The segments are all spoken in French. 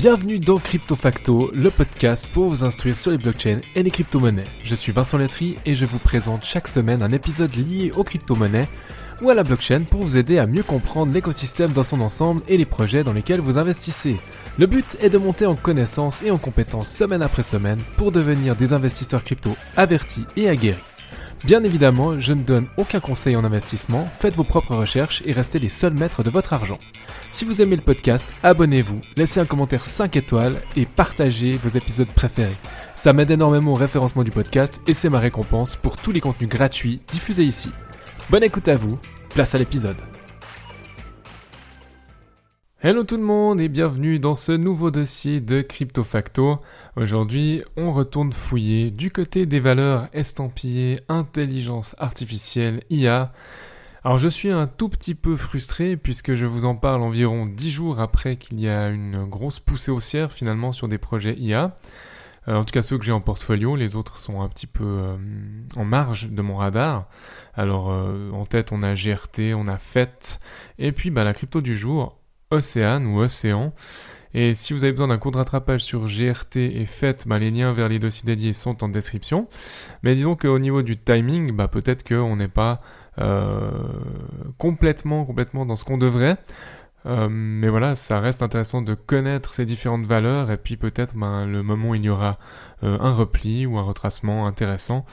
Bienvenue dans Crypto Facto, le podcast pour vous instruire sur les blockchains et les crypto-monnaies. Je suis Vincent Letry et je vous présente chaque semaine un épisode lié aux crypto-monnaies ou à la blockchain pour vous aider à mieux comprendre l'écosystème dans son ensemble et les projets dans lesquels vous investissez. Le but est de monter en connaissances et en compétences semaine après semaine pour devenir des investisseurs crypto avertis et aguerris. Bien évidemment, je ne donne aucun conseil en investissement, faites vos propres recherches et restez les seuls maîtres de votre argent. Si vous aimez le podcast, abonnez-vous, laissez un commentaire 5 étoiles et partagez vos épisodes préférés. Ça m'aide énormément au référencement du podcast et c'est ma récompense pour tous les contenus gratuits diffusés ici. Bonne écoute à vous, place à l'épisode. Hello tout le monde et bienvenue dans ce nouveau dossier de Crypto Facto. Aujourd'hui, on retourne fouiller du côté des valeurs estampillées intelligence artificielle IA. Alors je suis un tout petit peu frustré puisque je vous en parle environ 10 jours après qu'il y a une grosse poussée haussière finalement sur des projets IA. Euh, en tout cas ceux que j'ai en portfolio, les autres sont un petit peu euh, en marge de mon radar. Alors euh, en tête on a GRT, on a FET, et puis bah, la crypto du jour, Océane ou Océan. Et si vous avez besoin d'un cours de rattrapage sur GRT et FET, bah, les liens vers les dossiers dédiés sont en description. Mais disons qu'au niveau du timing, bah, peut-être qu'on n'est pas euh, complètement, complètement dans ce qu'on devrait. Euh, mais voilà, ça reste intéressant de connaître ces différentes valeurs et puis peut-être ben, le moment où il y aura euh, un repli ou un retracement intéressant,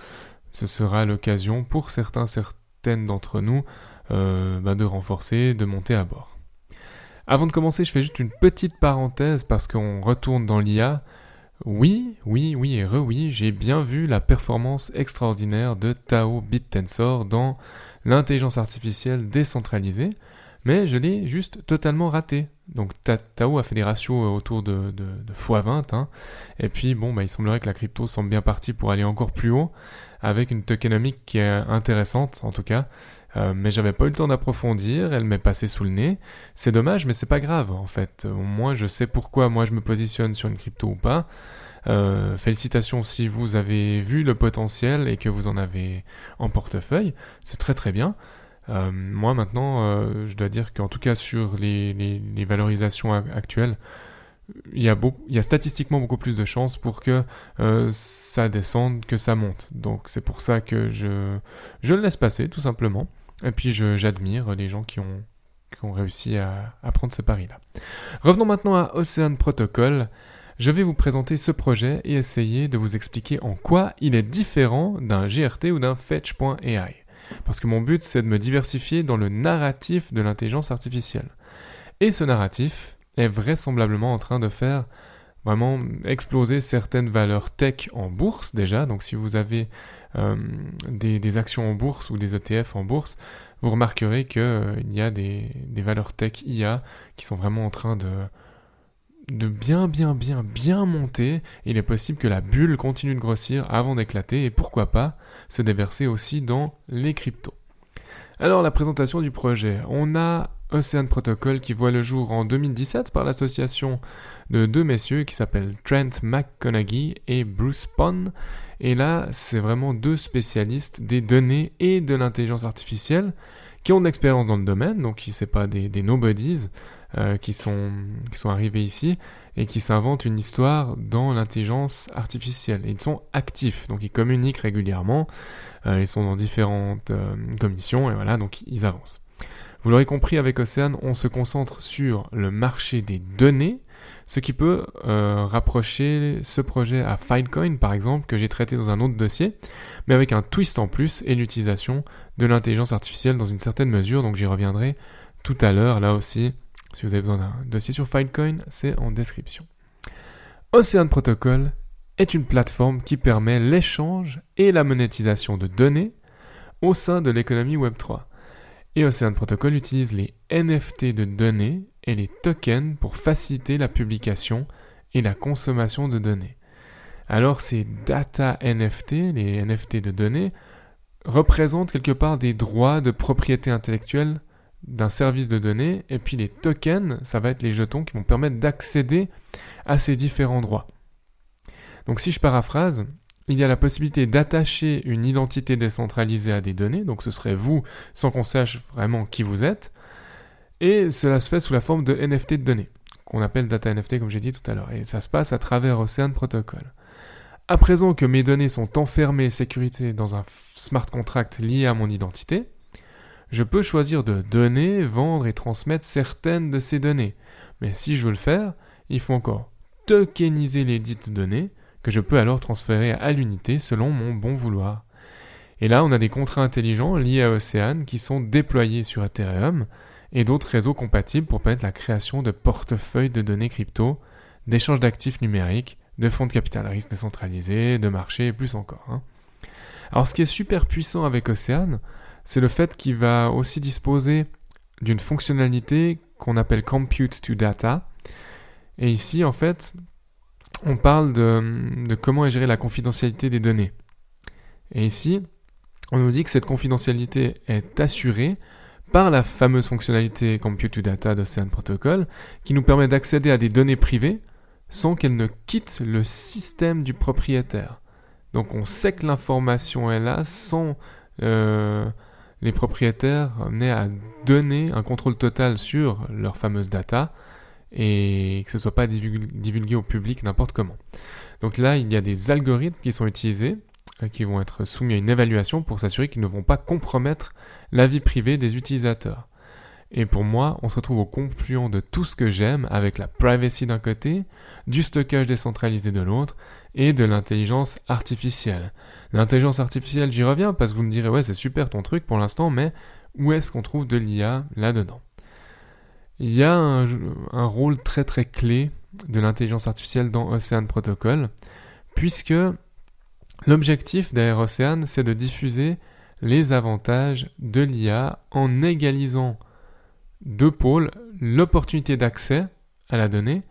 ce sera l'occasion pour certains, certaines d'entre nous ben, de renforcer, de monter à bord. Avant de commencer, je fais juste une petite parenthèse parce qu'on retourne dans l'IA. Oui, oui, oui et re-oui, j'ai bien vu la performance extraordinaire de Tao BitTensor dans l'intelligence artificielle décentralisée, mais je l'ai juste totalement raté. Donc Tao a fait des ratios autour de, x20, hein. et puis bon, bah, il semblerait que la crypto semble bien partie pour aller encore plus haut, avec une tokenomique qui est intéressante en tout cas, euh, mais j'avais pas eu le temps d'approfondir, elle m'est passée sous le nez. C'est dommage, mais c'est pas grave en fait. Au moins je sais pourquoi moi je me positionne sur une crypto ou pas. Euh, félicitations si vous avez vu le potentiel et que vous en avez en portefeuille, c'est très très bien. Euh, moi maintenant, je dois dire qu'en tout cas sur les, les, valorisations actuelles, il y, a il y a statistiquement beaucoup plus de chances pour que ça descende que ça monte. Donc c'est pour ça que je, je le laisse passer tout simplement. Et puis j'admire les gens qui ont, qui ont réussi à, à prendre ce pari-là. Revenons maintenant à Ocean Protocol. Je vais vous présenter ce projet et essayer de vous expliquer en quoi il est différent d'un GRT ou d'un Fetch.ai. Parce que mon but, c'est de me diversifier dans le narratif de l'intelligence artificielle. Et ce narratif est vraisemblablement en train de faire vraiment exploser certaines valeurs tech en bourse déjà. Donc si vous avez euh, des, actions en bourse ou des ETF en bourse, vous remarquerez qu'il euh, y a des, valeurs tech IA qui sont vraiment en train de, de bien bien bien bien monter. Il est possible que la bulle continue de grossir avant d'éclater et pourquoi pas se déverser aussi dans les cryptos. Alors la présentation du projet. On a Ocean Protocol qui voit le jour en 2017 par l'association de deux messieurs qui s'appellent Trent McConaughey et Bruce Pond et là, c'est vraiment deux spécialistes des données et de l'intelligence artificielle qui ont de l'expérience dans le domaine, donc ce n'est pas des, nobodies euh, qui, sont, qui sont arrivés ici et qui s'inventent une histoire dans l'intelligence artificielle. ils sont actifs, donc ils communiquent régulièrement, euh, ils sont dans différentes euh, commissions et voilà, donc ils avancent. Vous l'aurez compris avec Océane, on se concentre sur le marché des données ce qui peut euh, rapprocher ce projet à Filecoin par exemple que j'ai traité dans un autre dossier, mais avec un twist en plus et l'utilisation de l'intelligence artificielle dans une certaine mesure, donc j'y reviendrai tout à l'heure, là aussi, si vous avez besoin d'un dossier sur Filecoin, c'est en description. Ocean Protocol est une plateforme qui permet l'échange et la monétisation de données au sein de l'économie Web3. Et Ocean Protocol utilise les NFT de données et les tokens pour faciliter la publication et la consommation de données. Alors ces data NFT, les NFT de données, représentent quelque part des droits de propriété intellectuelle d'un service de données, et puis les tokens, ça va être les jetons qui vont permettre d'accéder à ces différents droits. Donc si je paraphrase, il y a la possibilité d'attacher une identité décentralisée à des données, donc ce serait vous sans qu'on sache vraiment qui vous êtes, et cela se fait sous la forme de NFT de données. qu'on appelle data NFT comme j'ai dit tout à l'heure. Et ça se passe à travers Ocean Protocol. À présent que mes données sont enfermées sécurité dans un smart contract lié à mon identité, je peux choisir de donner, vendre et transmettre certaines de ces données. Mais si je veux le faire, il faut encore tokeniser les dites données que je peux alors transférer à l'unité selon mon bon vouloir. Et là, on a des contrats intelligents liés à Ocean qui sont déployés sur Ethereum et d'autres réseaux compatibles pour permettre la création de portefeuilles de données crypto, d'échanges d'actifs numériques, de fonds de capital risque décentralisés, de marchés et plus encore. Hein. Alors ce qui est super puissant avec Ocean, c'est le fait qu'il va aussi disposer d'une fonctionnalité qu'on appelle Compute to Data. Et ici, en fait, on parle de, de comment est gérée la confidentialité des données. Et ici, on nous dit que cette confidentialité est assurée par la fameuse fonctionnalité Compute to Data d'Ocean Protocol qui nous permet d'accéder à des données privées sans qu'elles ne quittent le système du propriétaire. Donc on sait que l'information est là sans euh, les propriétaires amenés à donner un contrôle total sur leurs fameuses data et que ce soit pas divulgué au public n'importe comment. Donc là, il y a des algorithmes qui sont utilisés, euh, qui vont être soumis à une évaluation pour s'assurer qu'ils ne vont pas compromettre la vie privée des utilisateurs. Et pour moi, on se retrouve au confluent de tout ce que j'aime avec la privacy d'un côté, du stockage décentralisé de l'autre et de l'intelligence artificielle. L'intelligence artificielle, j'y reviens parce que vous me direz ouais, c'est super ton truc pour l'instant, mais où est-ce qu'on trouve de l'IA là-dedans? Il y a un, rôle très très clé de l'intelligence artificielle dans Ocean Protocol, puisque l'objectif derrière Ocean, c'est de diffuser les avantages de l'IA en égalisant deux pôles, l'opportunité d'accès à la donnée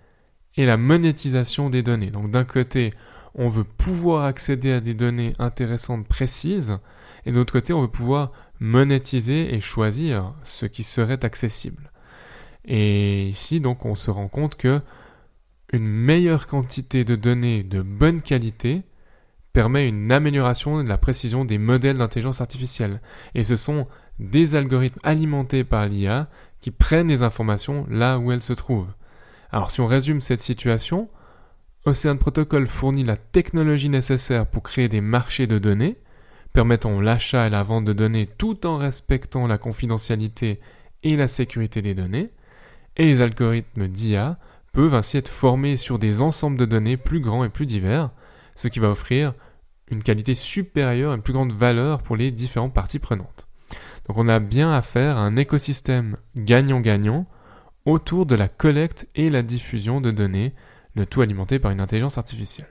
et la monétisation des données. Donc d'un côté, on veut pouvoir accéder à des données intéressantes, précises, et de l'autre côté, on veut pouvoir monétiser et choisir ce qui serait accessible. Et ici, donc, on se rend compte que une meilleure quantité de données de bonne qualité permet une amélioration de la précision des modèles d'intelligence artificielle. Et ce sont des algorithmes alimentés par l'IA qui prennent les informations là où elles se trouvent. Alors si on résume cette situation, Ocean Protocol fournit la technologie nécessaire pour créer des marchés de données, permettant l'achat et la vente de données tout en respectant la confidentialité et la sécurité des données, et les algorithmes d'IA peuvent ainsi être formés sur des ensembles de données plus grands et plus divers, ce qui va offrir une qualité supérieure, une plus grande valeur pour les différentes parties prenantes. Donc on a bien affaire à un écosystème gagnant-gagnant autour de la collecte et la diffusion de données, le tout alimenté par une intelligence artificielle.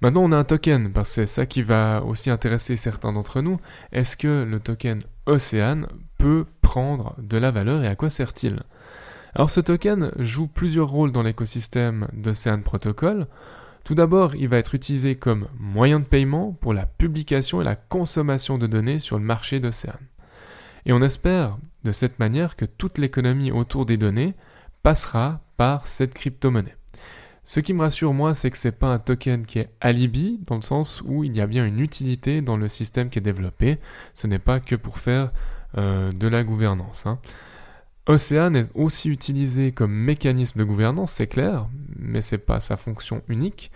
Maintenant on a un token, parce que c'est ça qui va aussi intéresser certains d'entre nous. Est-ce que le token Océane peut prendre de la valeur et à quoi sert-il? Alors ce token joue plusieurs rôles dans l'écosystème d'Océane Protocol. Tout d'abord, il va être utilisé comme moyen de paiement pour la publication et la consommation de données sur le marché d'Océane. Et on espère de cette manière que toute l'économie autour des données passera par cette crypto-monnaie. Ce qui me rassure moi, c'est que c'est pas un token qui est alibi, dans le sens où il y a bien une utilité dans le système qui est développé. Ce n'est pas que pour faire euh, de la gouvernance. Hein. Océane est aussi utilisé comme mécanisme de gouvernance, c'est clair, mais c'est pas sa fonction unique.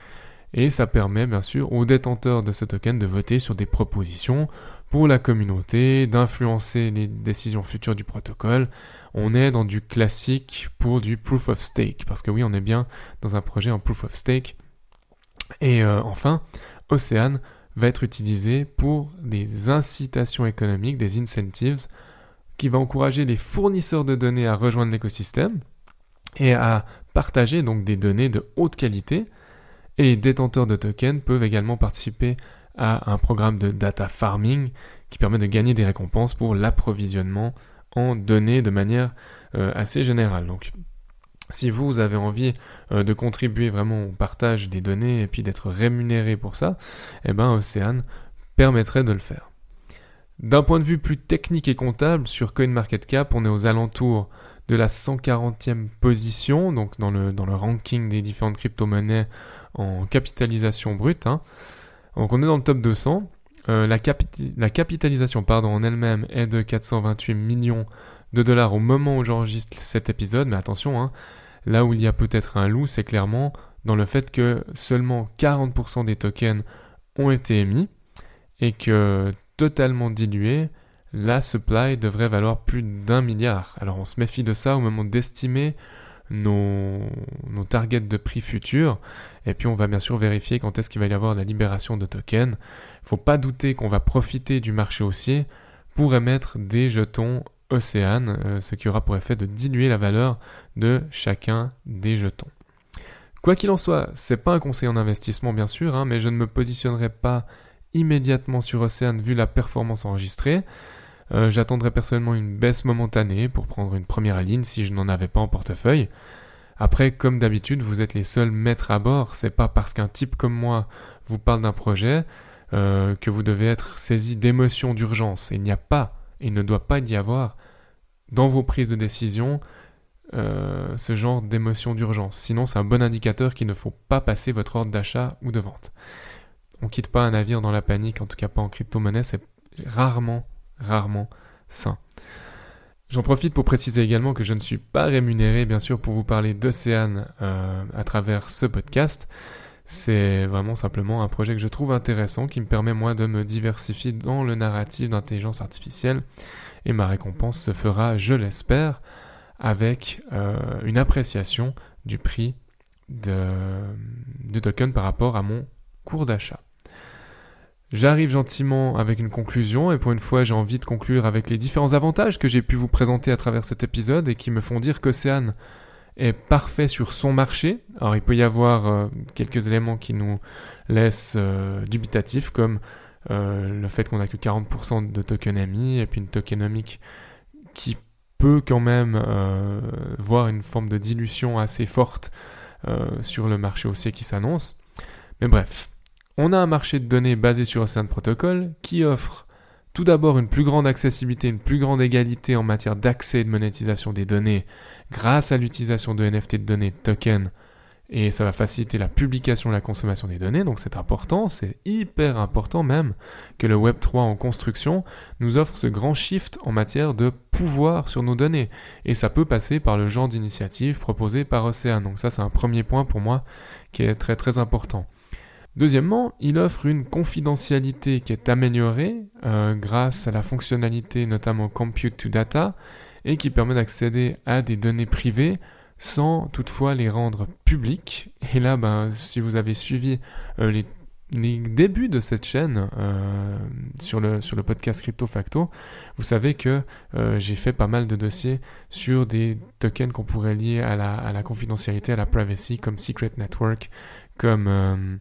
Et ça permet bien sûr aux détenteurs de ce token de voter sur des propositions pour la communauté, d'influencer les décisions futures du protocole. On est dans du classique pour du proof of stake, parce que oui, on est bien dans un projet en proof of stake. Et euh, enfin, Océane va être utilisé pour des incitations économiques, des incentives qui va encourager les fournisseurs de données à rejoindre l'écosystème et à partager donc des données de haute qualité. Et les détenteurs de tokens peuvent également participer à un programme de data farming qui permet de gagner des récompenses pour l'approvisionnement en données de manière euh, assez générale. Donc si vous avez envie euh, de contribuer vraiment au partage des données et puis d'être rémunéré pour ça, eh ben Océane permettrait de le faire. D'un point de vue plus technique et comptable, sur CoinMarketCap, on est aux alentours de la 140e position, donc dans le, ranking des différentes crypto-monnaies en capitalisation brute. Hein. Donc on est dans le top 200. Euh, la, la, capitalisation pardon, en elle-même est de 428 millions de dollars au moment où j'enregistre cet épisode, mais attention, hein, Là où il y a peut-être un loup, c'est clairement dans le fait que seulement 40% des tokens ont été émis et que totalement dilué, la supply devrait valoir plus d'un milliard. Alors on se méfie de ça au moment d'estimer nos, nos targets de prix futurs. Et puis on va bien sûr vérifier quand est-ce qu'il va y avoir la libération de tokens. Faut pas douter qu'on va profiter du marché haussier pour émettre des jetons Océane, euh, ce qui aura pour effet de diluer la valeur de chacun des jetons. Quoi qu'il en soit, c'est pas un conseil en investissement bien sûr, hein, mais je ne me positionnerai pas immédiatement sur Océane vu la performance enregistrée. Euh, j'attendrai personnellement une baisse momentanée pour prendre une première ligne si je n'en avais pas en portefeuille. Après, comme d'habitude, vous êtes les seuls maîtres à bord. C'est pas parce qu'un type comme moi vous parle d'un projet euh, que vous devez être saisi d'émotions d'urgence. Il n'y a pas, il ne doit pas y avoir dans vos prises de décision euh, ce genre d'émotions d'urgence. Sinon, c'est un bon indicateur qu'il ne faut pas passer votre ordre d'achat ou de vente. On quitte pas un navire dans la panique, en tout cas pas en crypto-monnaie, c'est rarement rarement sain. J'en profite pour préciser également que je ne suis pas rémunéré, bien sûr, pour vous parler d'Océane euh, à travers ce podcast. C'est vraiment simplement un projet que je trouve intéressant, qui me permet moi de me diversifier dans le narratif d'intelligence artificielle. Et ma récompense se fera, je l'espère, avec euh, une appréciation du prix de, de token par rapport à mon cours d'achat. J'arrive gentiment avec une conclusion et pour une fois j'ai envie de conclure avec les différents avantages que j'ai pu vous présenter à travers cet épisode et qui me font dire qu'Océane est parfait sur son marché. Alors il peut y avoir euh, quelques éléments qui nous laissent euh, dubitatifs comme euh, le fait qu'on n'a que 40% de tokenomie et puis une tokenomique qui peut quand même voir une forme de dilution assez forte sur le marché haussier qui s'annonce. Mais bref, on a un marché de données basé sur Ocean Protocol qui offre tout d'abord une plus grande accessibilité, une plus grande égalité en matière d'accès et de monétisation des données grâce à l'utilisation de NFT de données token et ça va faciliter la publication et la consommation des données, donc c'est important, c'est hyper important même que le Web3 en construction nous offre ce grand shift en matière de pouvoir sur nos données. Et ça peut passer par le genre d'initiative proposée par Océane. Donc ça c'est un premier point pour moi qui est très très important. Deuxièmement, il offre une confidentialité qui est améliorée euh, grâce à la fonctionnalité notamment Compute to Data et qui permet d'accéder à des données privées sans toutefois les rendre publiques. Et là, ben, si vous avez suivi euh, les, débuts de cette chaîne euh, sur, le, sur le podcast Crypto Facto, vous savez que j'ai fait pas mal de dossiers sur des tokens qu'on pourrait lier à la, à la confidentialité, à la privacy, comme Secret Network, comme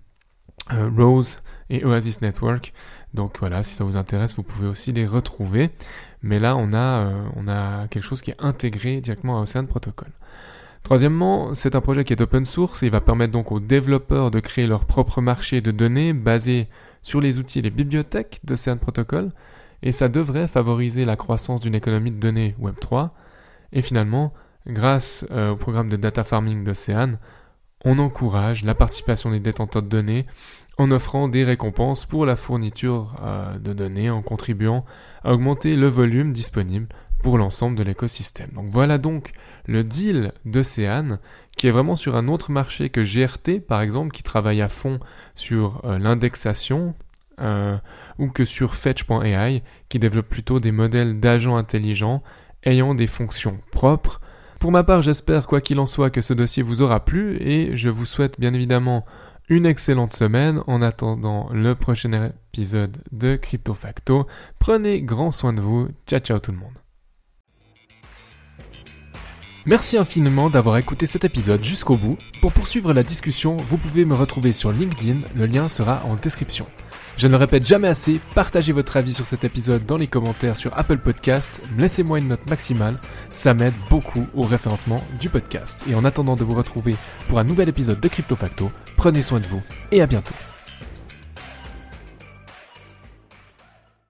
Rose et Oasis Network. Donc voilà, si ça vous intéresse, vous pouvez aussi les retrouver. Mais là, on a, euh, on a quelque chose qui est intégré directement à Ocean Protocol. Troisièmement, c'est un projet qui est open source et il va permettre donc aux développeurs de créer leur propre marché de données basé sur les outils et les bibliothèques d'Ocean Protocol. Et ça devrait favoriser la croissance d'une économie de données Web3. Et finalement, grâce euh, au programme de data farming d'Ocean, on encourage la participation des détenteurs de données en offrant des récompenses pour la fourniture euh, de données, en contribuant à augmenter le volume disponible pour l'ensemble de l'écosystème. Donc voilà donc le deal d'Océane qui est vraiment sur un autre marché que GRT par exemple qui travaille à fond sur euh, l'indexation euh, ou que sur Fetch.ai qui développe plutôt des modèles d'agents intelligents ayant des fonctions propres pour ma part, j'espère, quoi qu'il en soit, que ce dossier vous aura plu et je vous souhaite bien évidemment une excellente semaine en attendant le prochain épisode de Crypto Facto. Prenez grand soin de vous. Ciao ciao tout le monde. Merci infiniment d'avoir écouté cet épisode jusqu'au bout. Pour poursuivre la discussion, vous pouvez me retrouver sur LinkedIn, le lien sera en description. Je ne le répète jamais assez, partagez votre avis sur cet épisode dans les commentaires sur Apple Podcasts, laissez-moi une note maximale, ça m'aide beaucoup au référencement du podcast. Et en attendant de vous retrouver pour un nouvel épisode de Crypto Facto, prenez soin de vous et à bientôt.